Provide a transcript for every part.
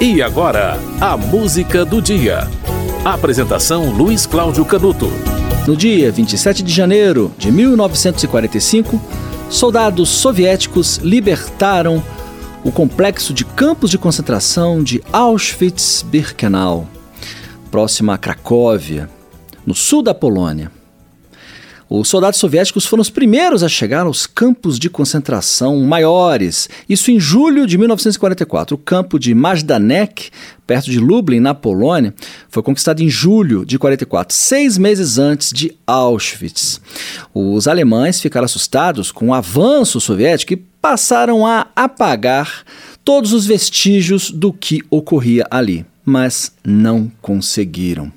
E agora, a música do dia. Apresentação Luiz Cláudio Canuto. No dia 27 de janeiro de 1945, soldados soviéticos libertaram o complexo de campos de concentração de Auschwitz-Birkenau, próximo a Cracóvia, no sul da Polônia. Os soldados soviéticos foram os primeiros a chegar aos campos de concentração maiores, isso em julho de 1944. O campo de Majdanek, perto de Lublin, na Polônia, foi conquistado em julho de 44, seis meses antes de Auschwitz. Os alemães ficaram assustados com o avanço soviético e passaram a apagar todos os vestígios do que ocorria ali, mas não conseguiram.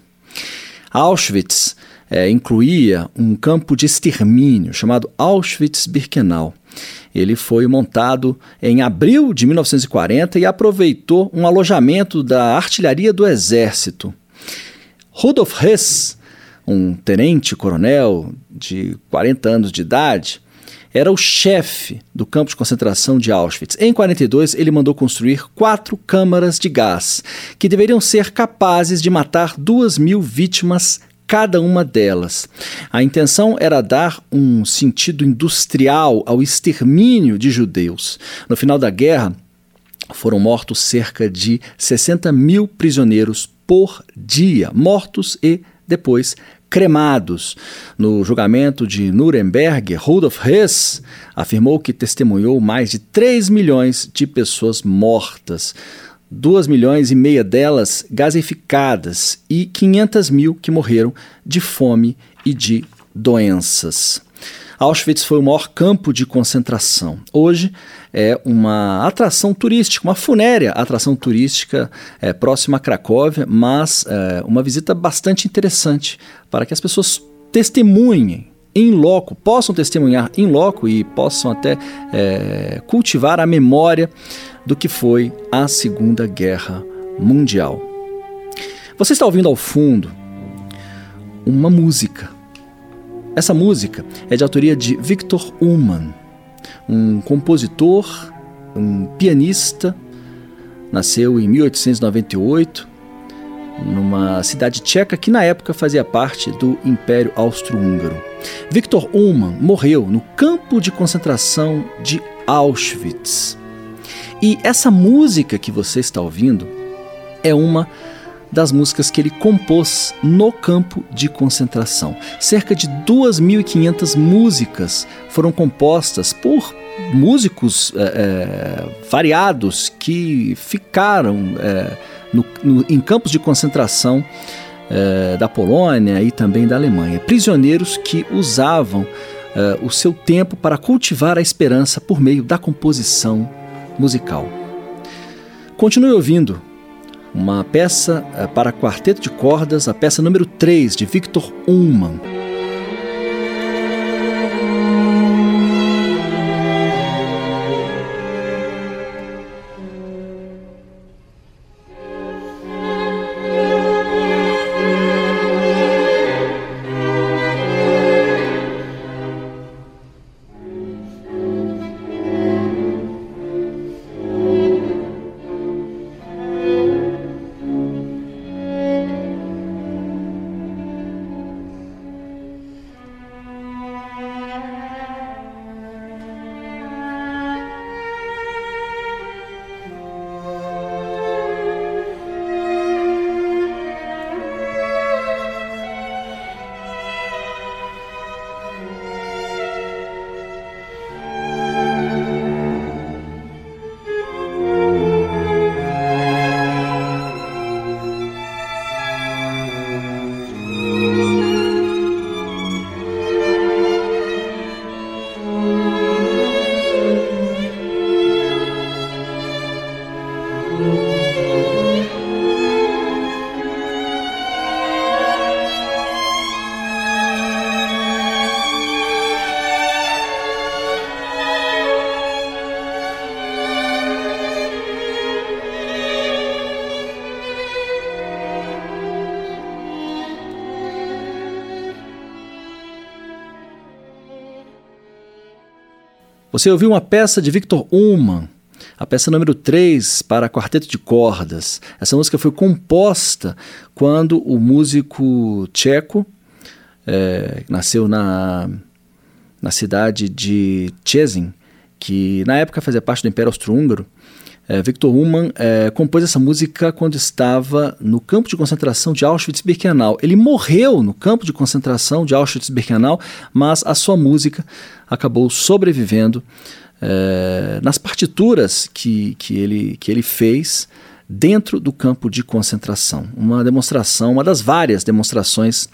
Auschwitz é, incluía um campo de extermínio chamado Auschwitz-Birkenau. Ele foi montado em abril de 1940 e aproveitou um alojamento da artilharia do exército. Rudolf Hess, um tenente-coronel de 40 anos de idade, era o chefe do campo de concentração de Auschwitz. Em 42, ele mandou construir quatro câmaras de gás, que deveriam ser capazes de matar duas mil vítimas cada uma delas. A intenção era dar um sentido industrial ao extermínio de judeus. No final da guerra, foram mortos cerca de 60 mil prisioneiros por dia, mortos e depois cremados. No julgamento de Nuremberg, Rudolf Hess afirmou que testemunhou mais de 3 milhões de pessoas mortas. 2 milhões e meia delas gasificadas e 500 mil que morreram de fome e de doenças. Auschwitz foi o maior campo de concentração. Hoje é uma atração turística, uma funérea atração turística é, próxima a Cracóvia, mas é, uma visita bastante interessante para que as pessoas testemunhem em loco, possam testemunhar em loco e possam até é, cultivar a memória do que foi a Segunda Guerra Mundial. Você está ouvindo ao fundo uma música. Essa música é de autoria de Victor Ullmann, um compositor, um pianista, nasceu em 1898 numa cidade tcheca que na época fazia parte do Império Austro-Húngaro. Victor Ullmann morreu no campo de concentração de Auschwitz. E essa música que você está ouvindo é uma das músicas que ele compôs no campo de concentração. Cerca de 2.500 músicas foram compostas por músicos é, é, variados que ficaram é, no, no, em campos de concentração da Polônia e também da Alemanha. Prisioneiros que usavam o seu tempo para cultivar a esperança por meio da composição musical. Continue ouvindo uma peça eh, para quarteto de cordas, a peça número 3 de Victor Ullmann. Você ouviu uma peça de Victor Ullmann, a peça número 3 para quarteto de cordas. Essa música foi composta quando o músico tcheco, é, nasceu na, na cidade de Czezin, que na época fazia parte do Império Austro-Húngaro, é, Victor Ullmann é, compôs essa música quando estava no campo de concentração de Auschwitz-Birkenau. Ele morreu no campo de concentração de Auschwitz-Birkenau, mas a sua música acabou sobrevivendo é, nas partituras que, que, ele, que ele fez dentro do campo de concentração. Uma demonstração, uma das várias demonstrações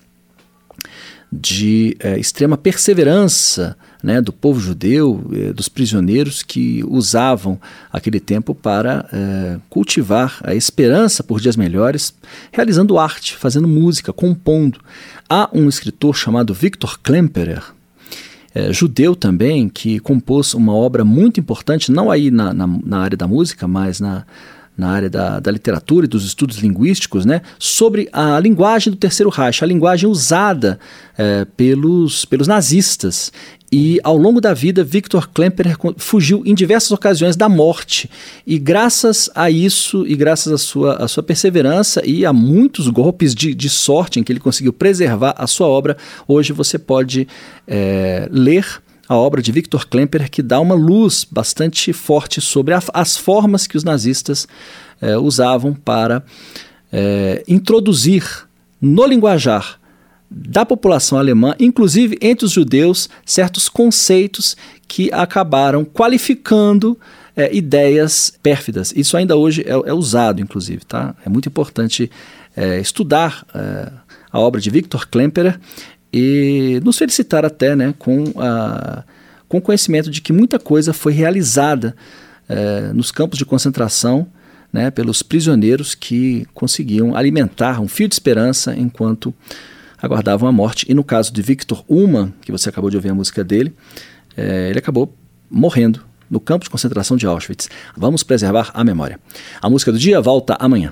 de é, extrema perseverança né, do povo judeu, é, dos prisioneiros que usavam aquele tempo para é, cultivar a esperança por dias melhores, realizando arte, fazendo música, compondo. Há um escritor chamado Victor Klemperer, é, judeu também, que compôs uma obra muito importante, não aí na, na, na área da música, mas na, na área da, da, literatura e dos estudos linguísticos, né, sobre a linguagem do Terceiro Reich, a linguagem usada é, pelos, pelos nazistas. E ao longo da vida, Victor Klemperer fugiu em diversas ocasiões da morte. E graças a isso, e graças à sua, à sua perseverança e a muitos golpes de, de sorte em que ele conseguiu preservar a sua obra, hoje você pode é, ler a obra de Victor Klemperer, que dá uma luz bastante forte sobre a, as formas que os nazistas é, usavam para é, introduzir no linguajar da população alemã, inclusive entre os judeus, certos conceitos que acabaram qualificando é, ideias pérfidas. Isso ainda hoje é, é, usado, inclusive. Tá? É muito importante estudar a obra de Victor Klemperer e nos felicitar até né, com, a, com o conhecimento de que muita coisa foi realizada é, nos campos de concentração né, pelos prisioneiros que conseguiam alimentar um fio de esperança enquanto aguardavam a morte. E no caso de Victor Ullmann, que você acabou de ouvir a música dele, é, ele acabou morrendo no campo de concentração de Auschwitz. Vamos preservar a memória. A música do dia volta amanhã.